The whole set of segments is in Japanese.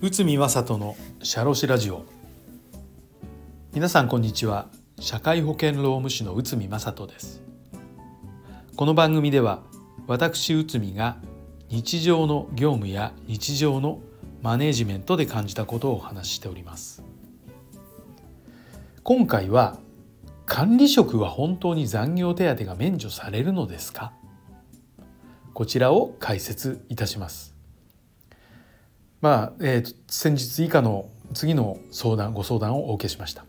内海正人のシャロラジオ。皆さんこんにちは。社会保険労務士の内海正人です。この番組では私内海が日常の業務や日常のマネジメントで感じたことをお話ししております。今回は管理職は本当に残業手当が免除されるのですか？こちらを解説いたします。まあ、えー、先日以下の次の相談ご相談をお受けしました。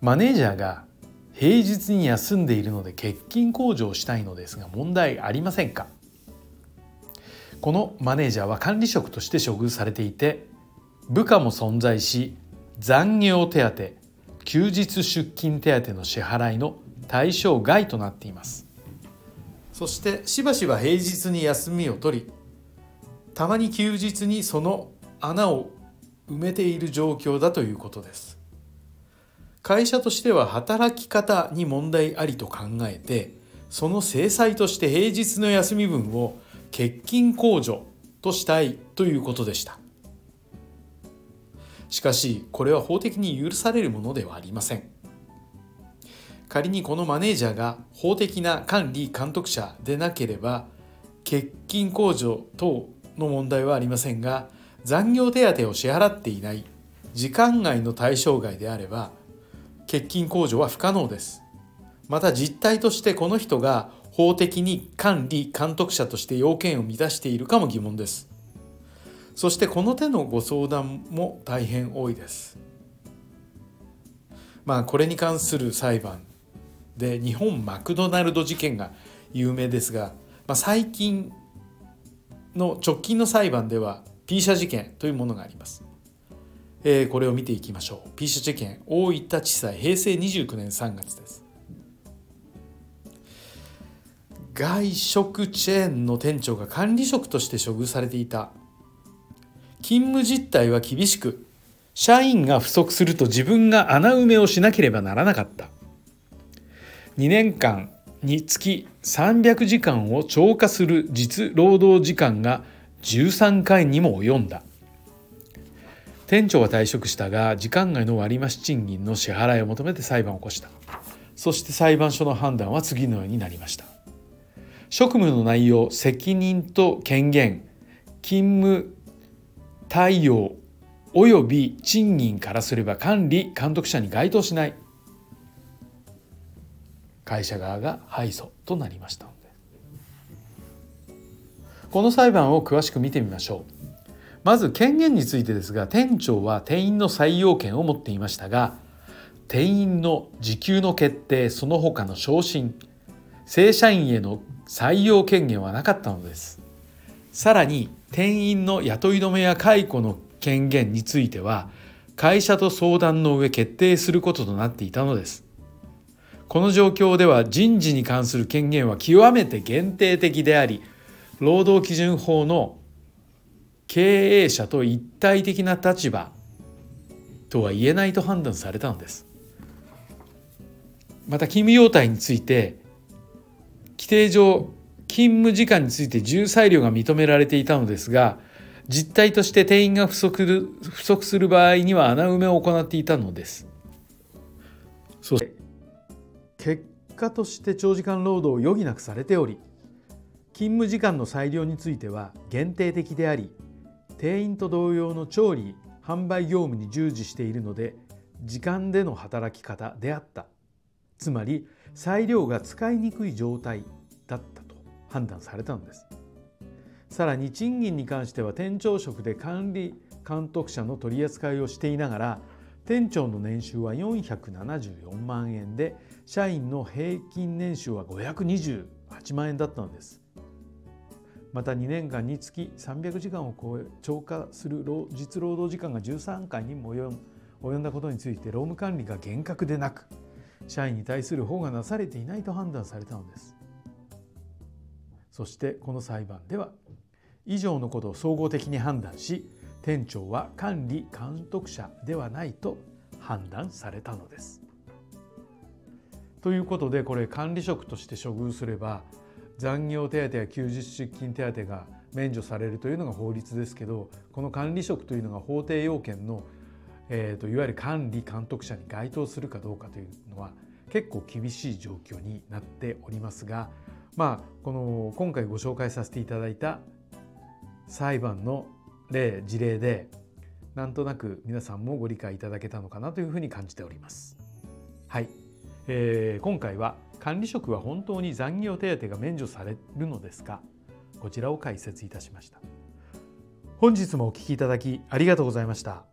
マネージャーが平日に休んでいるので欠勤控除をしたいのですが問題ありませんか？このマネージャーは管理職として処遇されていて部下も存在し残業手当休日出勤手当の支払いの対象外となっています。そしてしばしば平日に休みを取りたまに休日にその穴を埋めている状況だということです。会社としては働き方に問題ありと考えてその制裁として平日の休み分を欠勤控除としたいということでした。しかしこれは法的に許されるものではありません。仮にこのマネージャーが法的な管理監督者でなければ欠勤控除等の問題はありませんが残業手当を支払っていない時間外の対象外であれば欠勤控除は不可能です。また実態としてこの人が法的に管理監督者として要件を満たしているかも疑問です。そしてこの手のご相談も大変多いです。まあこれに関する裁判で日本マクドナルド事件が有名ですが、まあ、最近の直近の裁判では P 社事件というものがあります、えー、これを見ていきましょう。P 社事件大分地裁平成29年3月です。外食チェーンの店長が管理職として処遇されていた。勤務実態は厳しく社員が不足すると自分が穴埋めをしなければならなかった。2年間につき300時間を超過する実労働時間が13回にも及んだ。店長は退職したが時間外の割増賃金の支払いを求めて裁判を起こした。そして裁判所の判断は次のようになりました。職務の内容責任と権限勤務対応及び賃金からすれば管理監督者に該当しない。会社側が敗訴となりましたので。この裁判を詳しく見てみましょう。まず権限についてですが店長は店員の採用権を持っていましたが店員の時給の決定その他の昇進正社員への採用権限はなかったのです。さらに店員の雇い止めや解雇の権限については会社と相談の上決定することとなっていたのです。この状況では人事に関する権限は極めて限定的であり労働基準法の経営者と一体的な立場とは言えないと判断されたのですまた勤務要態について規定上勤務時間について重裁量が認められていたのですが実態として定員が不足不足する場合には穴埋めを行っていたのです。そして結果として長時間労働を余儀なくされており勤務時間の裁量については限定的であり定員と同様の調理販売業務に従事しているので時間での働き方であった。つまり裁量が使いにくい状態だったと判断されたのです。さらに賃金に関しては店長職で管理監督者の取り扱いをしていながら店長の年収は474万円で社員の平均年収は528万円だったのです。また2年間につき300時間を超え超過する実労働時間が13回にも及んだことについて労務管理が厳格でなく社員に対する保護がなされていないと判断されたのです。そしてこの裁判では以上のことを総合的に判断し店長は管理監督者ではないと判断されたのです。ということでこれ管理職として処遇すれば残業手当や休日出勤手当が免除されるというのが法律ですけどこの管理職というのが法定要件の、えーと、いわゆる管理監督者に該当するかどうかというのは結構厳しい状況になっておりますがまあこの今回ご紹介させていただいた裁判ので事例でなんとなく皆さんもご理解いただけたのかなというふうに感じております。はい、えー、今回は管理職は本当に残業手当が免除されるのですか？こちらを解説いたしました。本日もお聞きいただきありがとうございました。